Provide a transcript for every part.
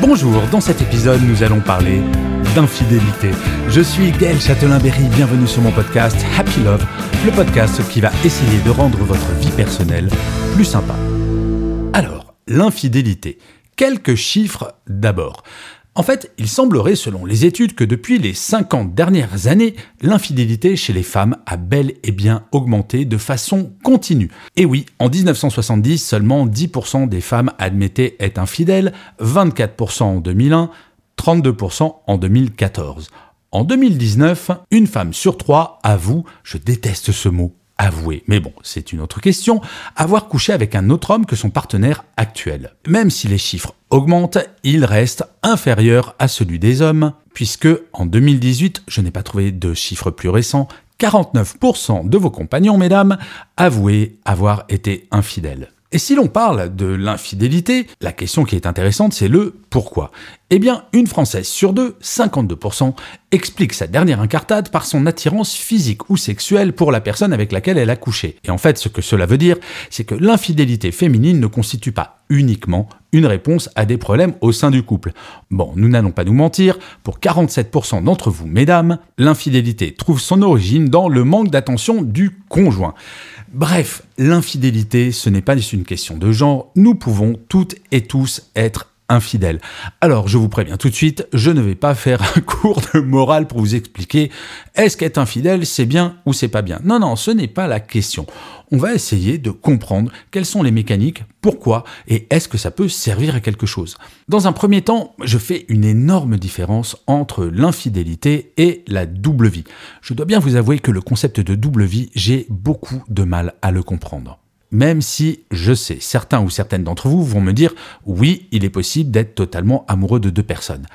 Bonjour, dans cet épisode, nous allons parler d'infidélité. Je suis Gaël Châtelain-Berry, bienvenue sur mon podcast Happy Love, le podcast qui va essayer de rendre votre vie personnelle plus sympa. Alors, l'infidélité. Quelques chiffres d'abord. En fait, il semblerait, selon les études, que depuis les 50 dernières années, l'infidélité chez les femmes a bel et bien augmenté de façon continue. Et oui, en 1970, seulement 10% des femmes admettaient être infidèles, 24% en 2001, 32% en 2014. En 2019, une femme sur trois avoue, je déteste ce mot, avouer, mais bon, c'est une autre question, avoir couché avec un autre homme que son partenaire actuel. Même si les chiffres augmentent, ils restent inférieurs à celui des hommes, puisque en 2018, je n'ai pas trouvé de chiffres plus récents, 49% de vos compagnons, mesdames, avouaient avoir été infidèles. Et si l'on parle de l'infidélité, la question qui est intéressante, c'est le pourquoi. Eh bien, une Française sur deux, 52%, explique sa dernière incartade par son attirance physique ou sexuelle pour la personne avec laquelle elle a couché. Et en fait, ce que cela veut dire, c'est que l'infidélité féminine ne constitue pas uniquement une réponse à des problèmes au sein du couple. Bon, nous n'allons pas nous mentir, pour 47% d'entre vous, mesdames, l'infidélité trouve son origine dans le manque d'attention du conjoint. Bref, l'infidélité, ce n'est pas une question de genre, nous pouvons toutes et tous être infidèles. Alors, je vous préviens tout de suite, je ne vais pas faire un cours de morale pour vous expliquer est-ce qu'être infidèle, c'est bien ou c'est pas bien. Non, non, ce n'est pas la question on va essayer de comprendre quelles sont les mécaniques, pourquoi et est-ce que ça peut servir à quelque chose. Dans un premier temps, je fais une énorme différence entre l'infidélité et la double vie. Je dois bien vous avouer que le concept de double vie, j'ai beaucoup de mal à le comprendre. Même si je sais, certains ou certaines d'entre vous vont me dire oui, il est possible d'être totalement amoureux de deux personnes.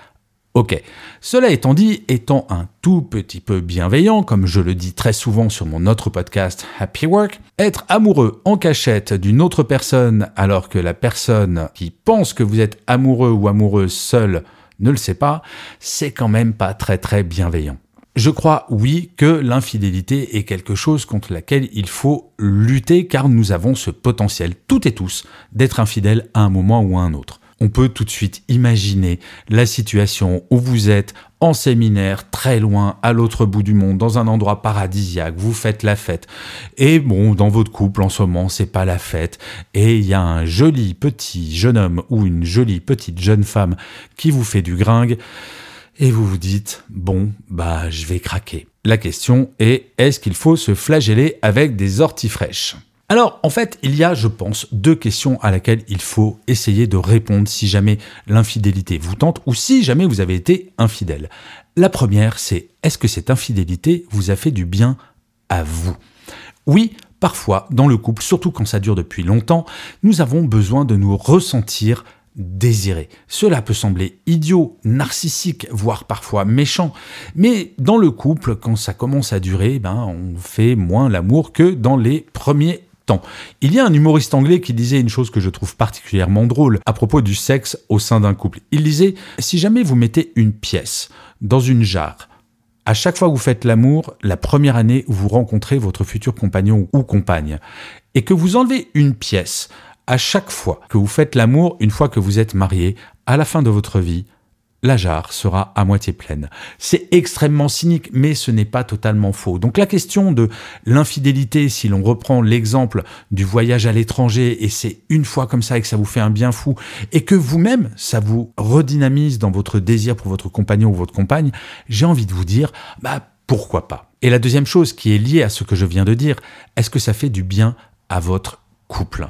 Ok. Cela étant dit, étant un tout petit peu bienveillant, comme je le dis très souvent sur mon autre podcast Happy Work, être amoureux en cachette d'une autre personne alors que la personne qui pense que vous êtes amoureux ou amoureuse seule ne le sait pas, c'est quand même pas très très bienveillant. Je crois, oui, que l'infidélité est quelque chose contre laquelle il faut lutter car nous avons ce potentiel, toutes et tous, d'être infidèles à un moment ou à un autre on peut tout de suite imaginer la situation où vous êtes en séminaire, très loin, à l'autre bout du monde, dans un endroit paradisiaque, vous faites la fête. Et bon, dans votre couple, en ce moment, c'est pas la fête. Et il y a un joli petit jeune homme ou une jolie petite jeune femme qui vous fait du gringue. Et vous vous dites, bon, bah, je vais craquer. La question est, est-ce qu'il faut se flageller avec des orties fraîches? Alors, en fait, il y a, je pense, deux questions à laquelle il faut essayer de répondre si jamais l'infidélité vous tente ou si jamais vous avez été infidèle. La première, c'est est-ce que cette infidélité vous a fait du bien à vous? Oui, parfois, dans le couple, surtout quand ça dure depuis longtemps, nous avons besoin de nous ressentir désirés. Cela peut sembler idiot, narcissique, voire parfois méchant, mais dans le couple, quand ça commence à durer, ben, on fait moins l'amour que dans les premiers il y a un humoriste anglais qui disait une chose que je trouve particulièrement drôle à propos du sexe au sein d'un couple. Il disait, si jamais vous mettez une pièce dans une jarre, à chaque fois que vous faites l'amour, la première année où vous rencontrez votre futur compagnon ou compagne, et que vous enlevez une pièce à chaque fois que vous faites l'amour une fois que vous êtes marié, à la fin de votre vie, la jarre sera à moitié pleine. C'est extrêmement cynique, mais ce n'est pas totalement faux. Donc la question de l'infidélité, si l'on reprend l'exemple du voyage à l'étranger, et c'est une fois comme ça et que ça vous fait un bien fou, et que vous-même, ça vous redynamise dans votre désir pour votre compagnon ou votre compagne, j'ai envie de vous dire, bah pourquoi pas? Et la deuxième chose qui est liée à ce que je viens de dire, est-ce que ça fait du bien à votre couple?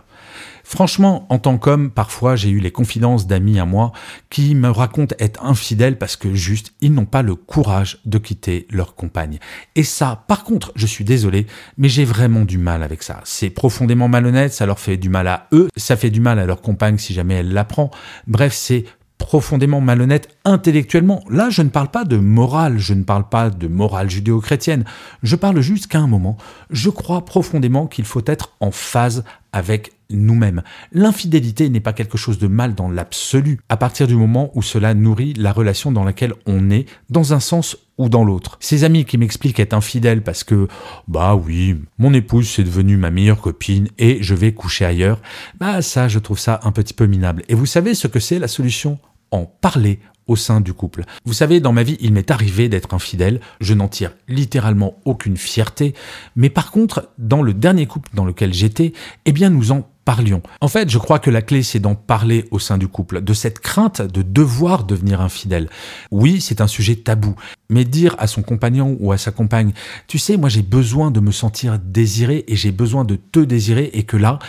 Franchement, en tant qu'homme, parfois j'ai eu les confidences d'amis à moi qui me racontent être infidèles parce que juste ils n'ont pas le courage de quitter leur compagne. Et ça, par contre, je suis désolé, mais j'ai vraiment du mal avec ça. C'est profondément malhonnête, ça leur fait du mal à eux, ça fait du mal à leur compagne si jamais elle l'apprend. Bref, c'est profondément malhonnête intellectuellement. Là, je ne parle pas de morale, je ne parle pas de morale judéo-chrétienne, je parle juste qu'à un moment, je crois profondément qu'il faut être en phase avec nous-mêmes. L'infidélité n'est pas quelque chose de mal dans l'absolu, à partir du moment où cela nourrit la relation dans laquelle on est, dans un sens ou dans l'autre. Ces amis qui m'expliquent être infidèles parce que, bah oui, mon épouse c'est devenue ma meilleure copine et je vais coucher ailleurs, bah ça, je trouve ça un petit peu minable. Et vous savez ce que c'est la solution? En parler au sein du couple. Vous savez, dans ma vie, il m'est arrivé d'être infidèle, je n'en tire littéralement aucune fierté, mais par contre, dans le dernier couple dans lequel j'étais, eh bien nous en parlions. En fait, je crois que la clé, c'est d'en parler au sein du couple, de cette crainte de devoir devenir infidèle. Oui, c'est un sujet tabou, mais dire à son compagnon ou à sa compagne, tu sais, moi j'ai besoin de me sentir désiré et j'ai besoin de te désirer et que là,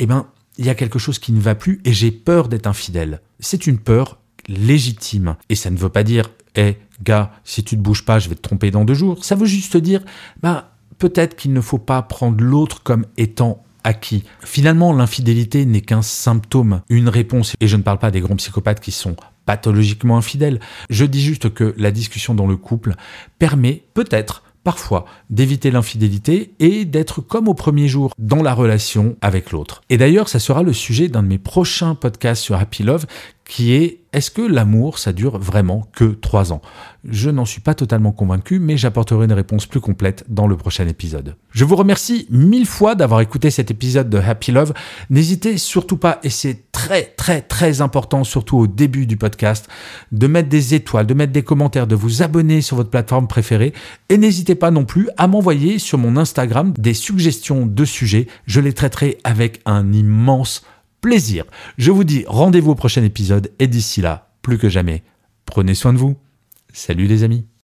eh ben, il y a quelque chose qui ne va plus et j'ai peur d'être infidèle. C'est une peur légitime. Et ça ne veut pas dire, hé, gars, si tu ne bouges pas, je vais te tromper dans deux jours. Ça veut juste dire, bah, peut-être qu'il ne faut pas prendre l'autre comme étant acquis. Finalement, l'infidélité n'est qu'un symptôme, une réponse. Et je ne parle pas des grands psychopathes qui sont pathologiquement infidèles. Je dis juste que la discussion dans le couple permet peut-être parfois d'éviter l'infidélité et d'être comme au premier jour dans la relation avec l'autre. Et d'ailleurs, ça sera le sujet d'un de mes prochains podcasts sur Happy Love qui est est-ce que l'amour, ça dure vraiment que trois ans? Je n'en suis pas totalement convaincu, mais j'apporterai une réponse plus complète dans le prochain épisode. Je vous remercie mille fois d'avoir écouté cet épisode de Happy Love. N'hésitez surtout pas, et c'est très très très important, surtout au début du podcast, de mettre des étoiles, de mettre des commentaires, de vous abonner sur votre plateforme préférée. Et n'hésitez pas non plus à m'envoyer sur mon Instagram des suggestions de sujets. Je les traiterai avec un immense plaisir. Je vous dis rendez-vous au prochain épisode et d'ici là, plus que jamais, prenez soin de vous. Salut les amis.